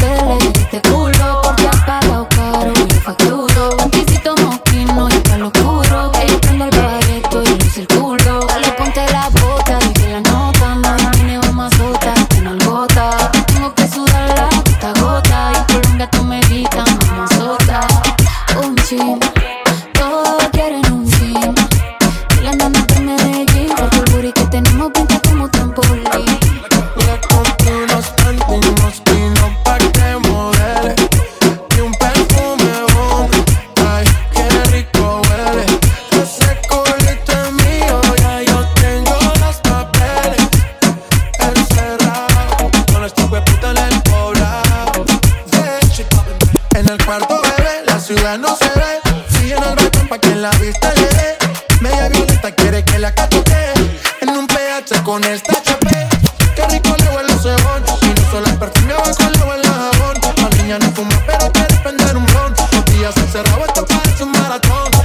papeles, este culo Qué rico le huele ese bon. Y no solo el perfume, a con le huele jabón. La niña no fuma, pero quiere prender un blon. Los días encerrados, esto parece un maratón.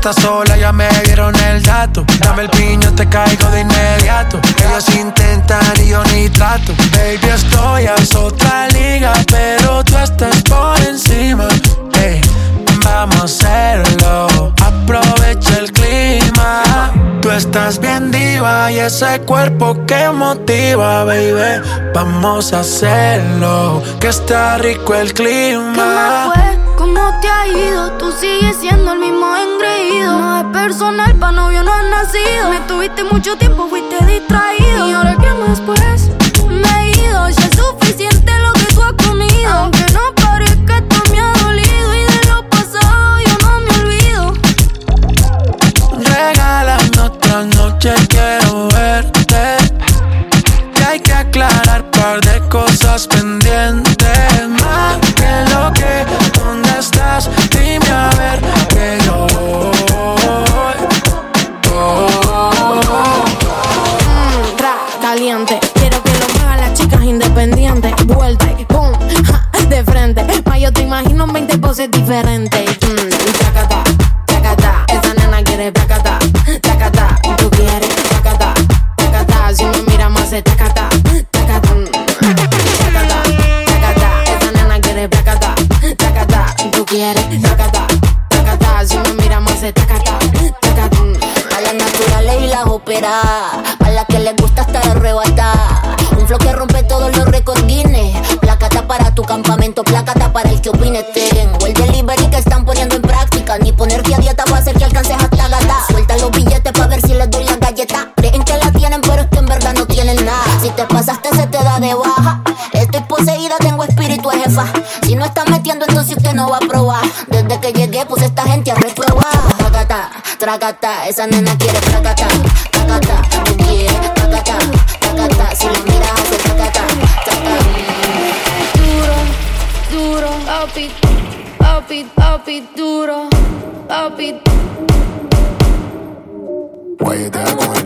estás sola, ya me dieron el dato. Dame el piño, te caigo de inmediato. Ellos intentan y yo ni trato. Baby, estoy a otra liga, pero tú estás por encima. Hey, vamos a hacerlo. Aprovecha el clima. Tú estás bien diva y ese cuerpo que motiva, baby. Vamos a hacerlo, que está rico el clima. personal, pa' novio no has nacido. Me tuviste mucho tiempo, fuiste distraído. ¿Y ahora qué más pues? poses diferentes. tracata. Esa nena quiere tracata, tracata. Tú quieres tracata, tracata. Si la miras hace tracata, tracata. Duro, duro, papi, papi, papi, duro, papi. Why you that?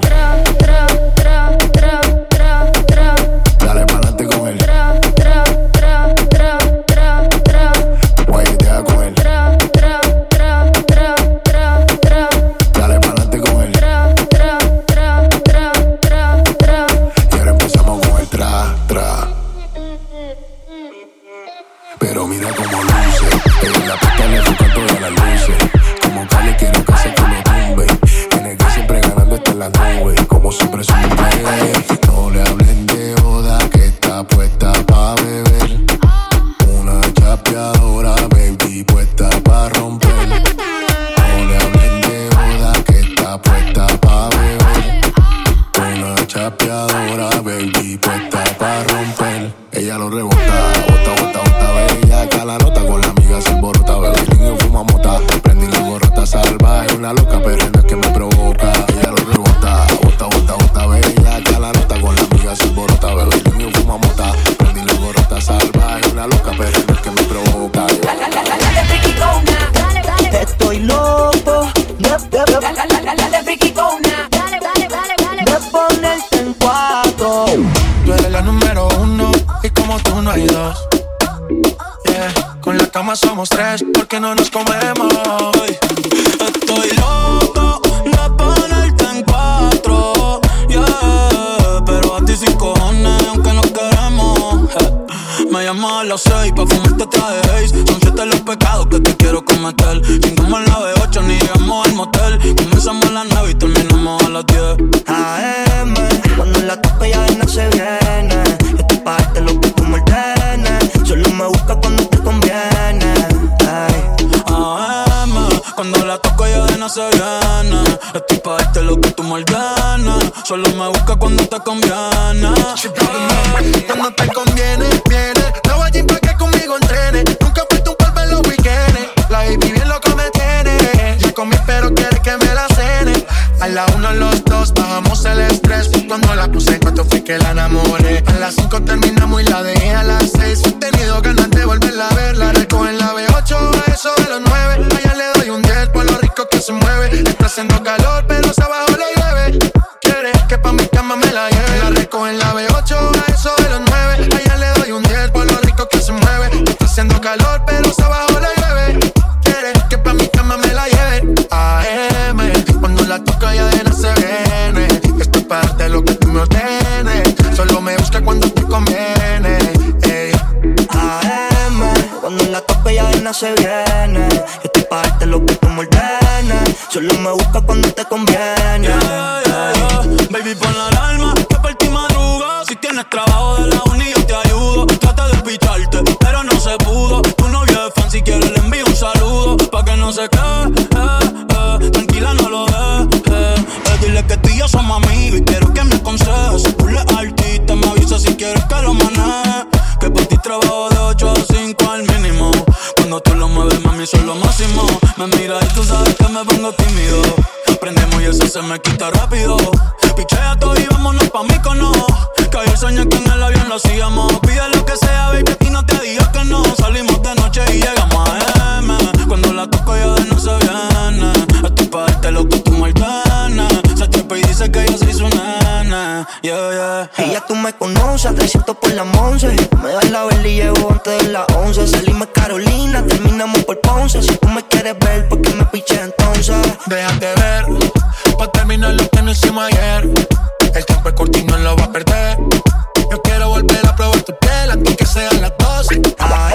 A las seis pa' fumarte traje Haze. Son siete los pecados que te quiero cometer. Chingamos en la B8 ni llegamos al motel. Comenzamos a las nueve y terminamos a las diez. AM, cuando la toca ya no se viene. Yo estoy pa' darte lo que tú me ordenes. Solo me busca cuando te conviene. Ay. AM, cuando la toco ya de no se viene. Estoy pa' darte lo que tú me ordenas. Solo me busca cuando te conviene. Cuando te conviene, viene. La uno, los dos, bajamos el estrés. Cuando la puse en cuanto fui que la enamoré. A las cinco terminamos y la dejé a las seis. He tenido ganas de volverla a ver. La recojo en la B8 a eso de los nueve. Allá le doy un 10 por lo rico que se mueve. Está haciendo calor, Tú lo mueves, mami, soy lo máximo. Me mira y tú sabes que me pongo tímido. Prendemos y eso se me quita rápido. Pichea todo y vámonos pa' mí cono. Que ayer soñé que en el avión lo hacíamos. Pide lo que sea, baby, aquí no te digas que no. Salimos de noche y llegamos a M. Cuando la toco ya no se viene. Estoy pa' darte lo que tú y dice que yo soy su nena. Yeah, yeah. Y ya tú me conoces, a 300 por la once. Me das la vela y llevo antes de las 11. Salimos Carolina, terminamos por Ponce. Si tú me quieres ver, ¿por qué me piché entonces? Déjate ver, pa' terminar lo que no hicimos ayer. El tiempo es corto y no lo va a perder. Yo quiero volver a probar tu piel antes que sean las 12. AM,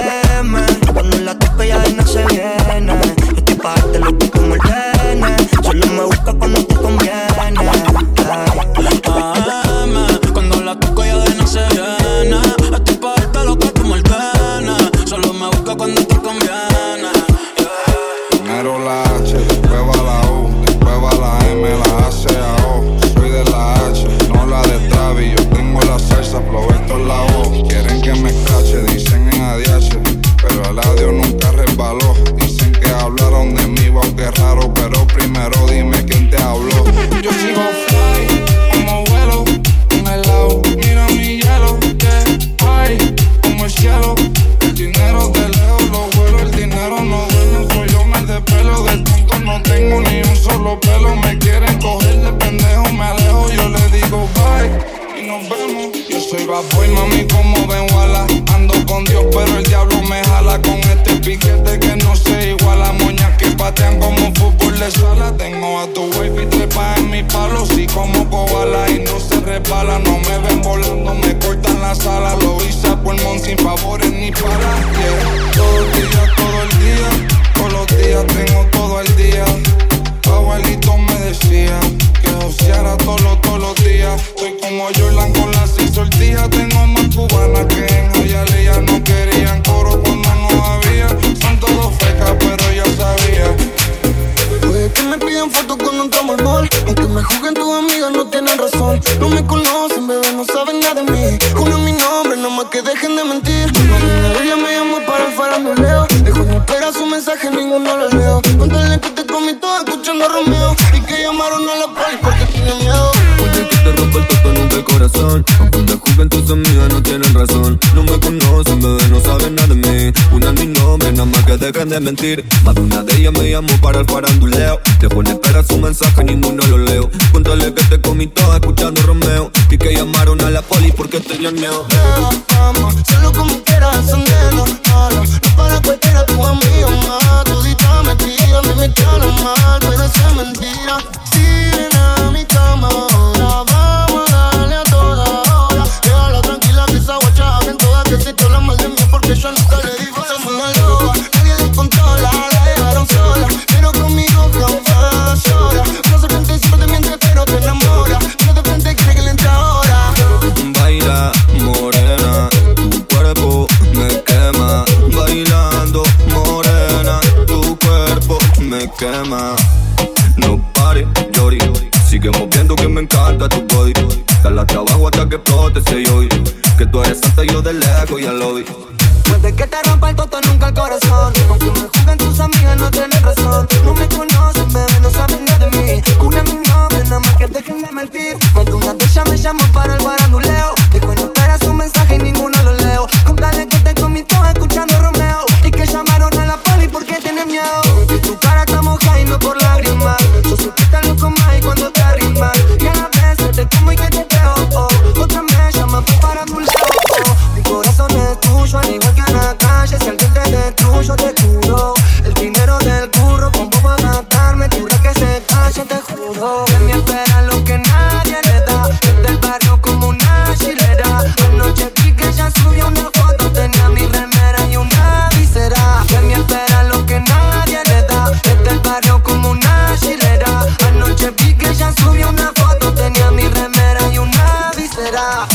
como koala y no se resbala. No me ven volando, me cortan la sala. Lo hice a pulmón sin favores ni para. Todo el día, todo el día. Todos los días tengo todo el día. Abuelito me decía que joseara todos todos los días. Soy como Jordan con la seis sortijas. Tengo más cubanas que en Hialeah. No querían coro cuando no había. Son todos fecas, pero ya sabía. Puede que me pidan fotos cuando entramos al mall me juzguen tus amigas no tienen razón. No me conocen, bebé, no saben nada de mí. Juro mi nombre, no más que dejen de mentir corazón. Aunque te tus amigas, no tienen razón. No me conocen, bebé, no saben nada de mí. Una es mi nombre, nada más que dejen de mentir. Más de una de ellas me llamó para el faranduleo. Te pone espera su mensaje, ninguno lo leo. Cuéntale que te comí todo escuchando Romeo. Y que llamaron a la poli porque tenían miedo. Vamos, solo como quieras, sonriendo. No, no para cualquiera, tu amigo más. Todita mentira, a mí me queda mal, eso es mentira. Que explote yo. Que tú eres santa yo de lejos ya lo vi. Puede que te rompa el toto, nunca el corazón. Aunque me juzguen tus amigas, no tienen razón. No me conocen, bebé, no saben nada de mí. Una mi nombre, nada más que dejen de mentir. Más de una ellas me llamó para el baranduleo.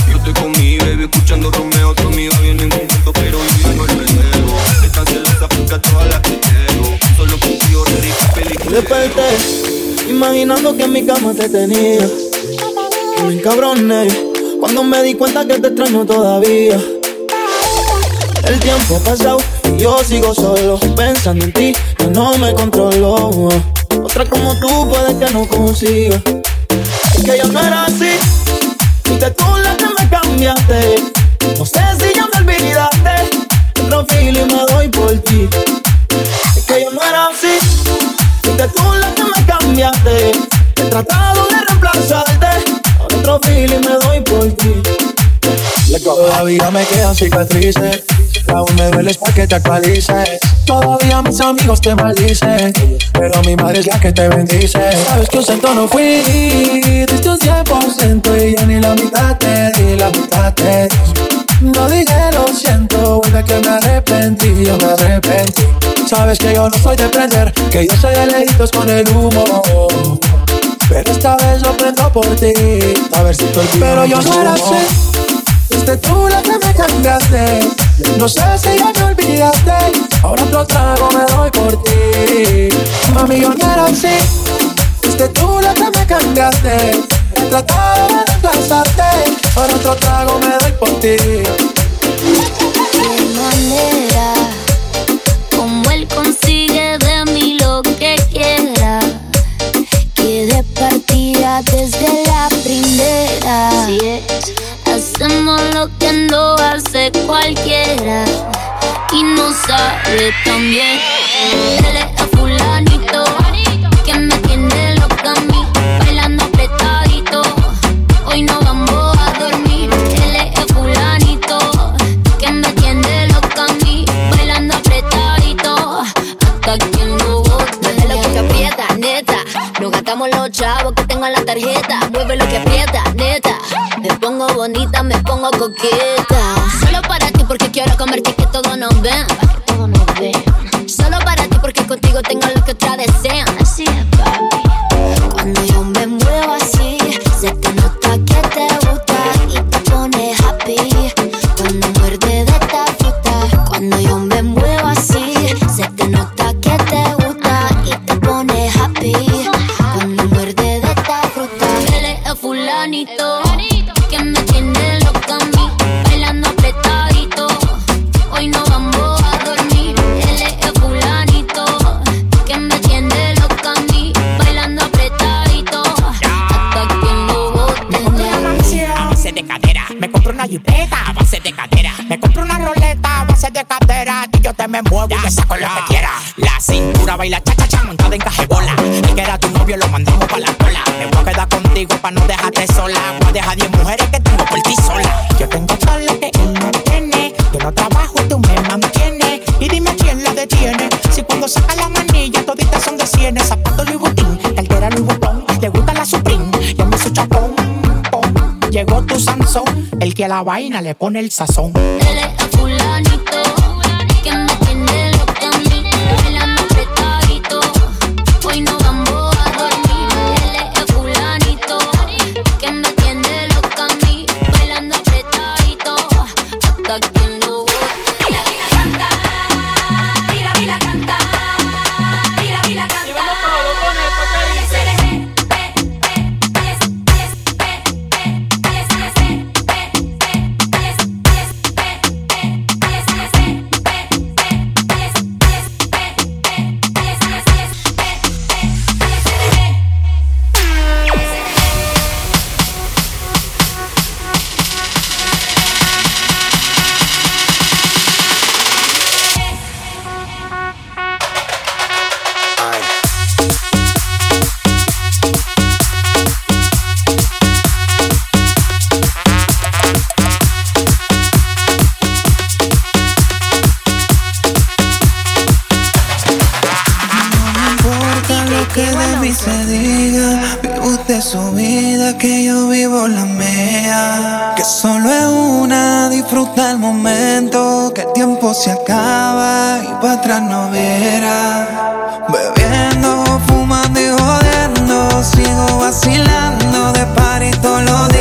Yo estoy con mi baby escuchando Romeo. Tu amiga viene en conjunto, pero yo vivo el primero. Estás celosa porque a todas las que quiero. Solo contigo película. Desperté, imaginando que en mi cama te tenía. Y me encabroné cuando me di cuenta que te extraño todavía. El tiempo ha pasado y yo sigo solo pensando en ti. Yo no me controlo. Otra como tú puede que no consiga. Que yo no era así. Que me No sé si ya me olvidaste. Otro feeling me doy por ti. Es que yo no era así. Fuiste tú la que me cambiaste. He tratado de reemplazarte. Otro feeling me doy por ti. Todavía me quedan cicatrices. Aún me duele para que te actualices. Todavía mis amigos te maldicen. Pero mi madre es la que te bendice. Sabes que un cento no fui. Diste un 100% y yo ni la mitad te di, la mitad te di. No dije lo siento, vuelve que me arrepentí, yo me arrepentí. Sabes que yo no soy de prender, que yo soy de lejitos con el humo. Pero esta vez lo prendo por ti, a ver si te olvido. Pero yo no era así. Fuiste tú la que me cambiaste. No sé si ya me olvidaste. Ahora otro trago me doy por ti. Mami, yo no era así. Fuiste tú la que me cambiaste. He tratado de reemplazarte. Ahora otro trago me doy por ti. qué manera, como él consigue de mí lo que quiera, que de partida desde la primera. Hacemos lo que no hace cualquiera y no sale tan Solo para ti porque quiero comerte y que todos nos ven. Te me muevo y me saco lo que quiera. La cintura baila cha cha cha montada en cajebola. Y que era tu novio lo mandamos pa' la cola. Me voy a quedar contigo pa' no dejarte sola. Voy a dejar 10 mujeres que tengo por ti sola. Yo tengo todo lo que no tiene. Yo no trabajo y tú me mantienes. Y dime quién la detiene. Si cuando saca la manilla toditas son de cienes. Zapato Louis Vuitton, cartera Louis Vuitton. Le gusta la Supreme, yo me su chapón. pom. Llegó tu Sansón, el que a la vaina le pone el sazón. again. Lo de mí se diga, vive usted su vida, que yo vivo la mía. Que solo es una, disfruta el momento, que el tiempo se acaba y para atrás no verá. Bebiendo, fumando y jodiendo, sigo vacilando de party todos los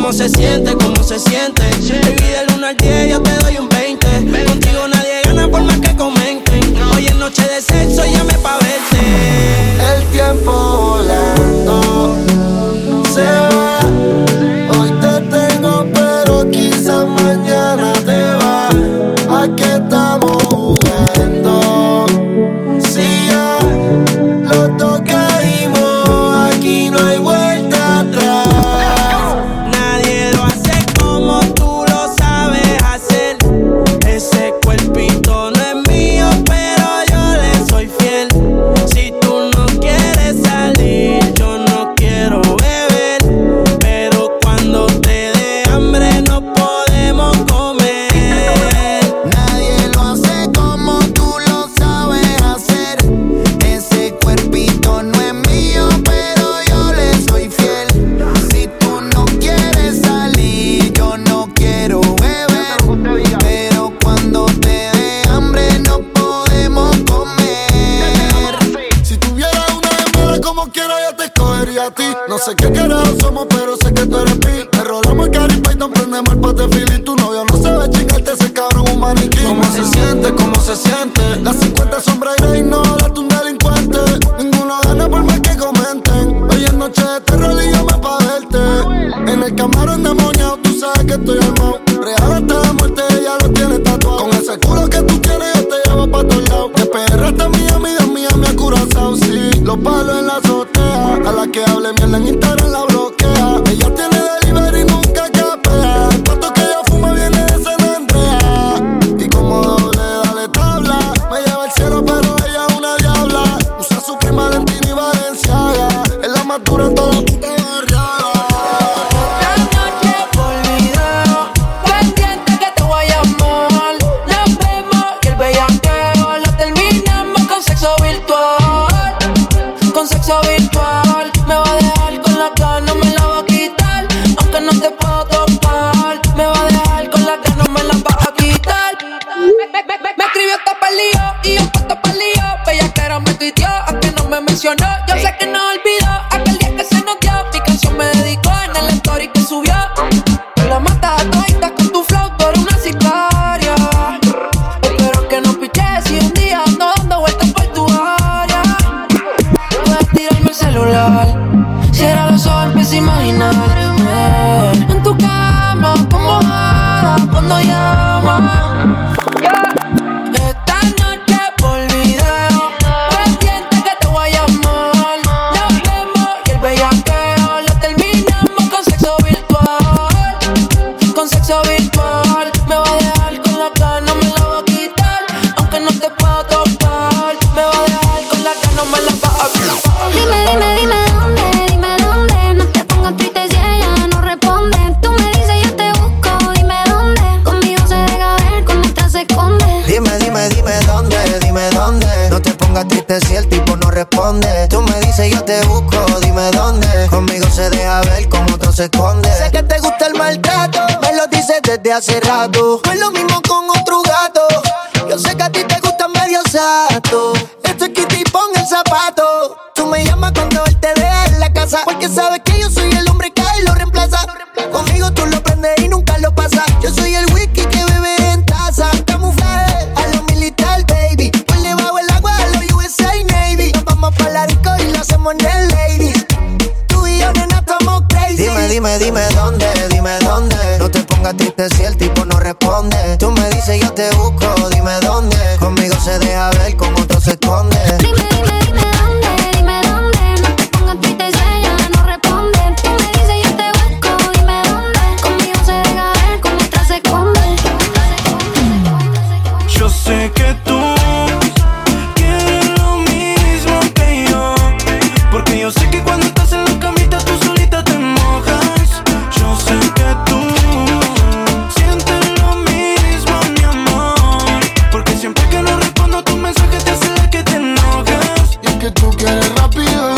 ¿Cómo se siente? ¿Cómo se siente? Baby, del 1 al 10 yo te doy un 20. Contigo nadie gana por más que comenten. Hoy es noche de sexo, llame pa' verte. El tiempo volando se va. cuando llama. se. Sé que te gusta el maltrato, me lo dices desde hace rato. Pues quieres rápido.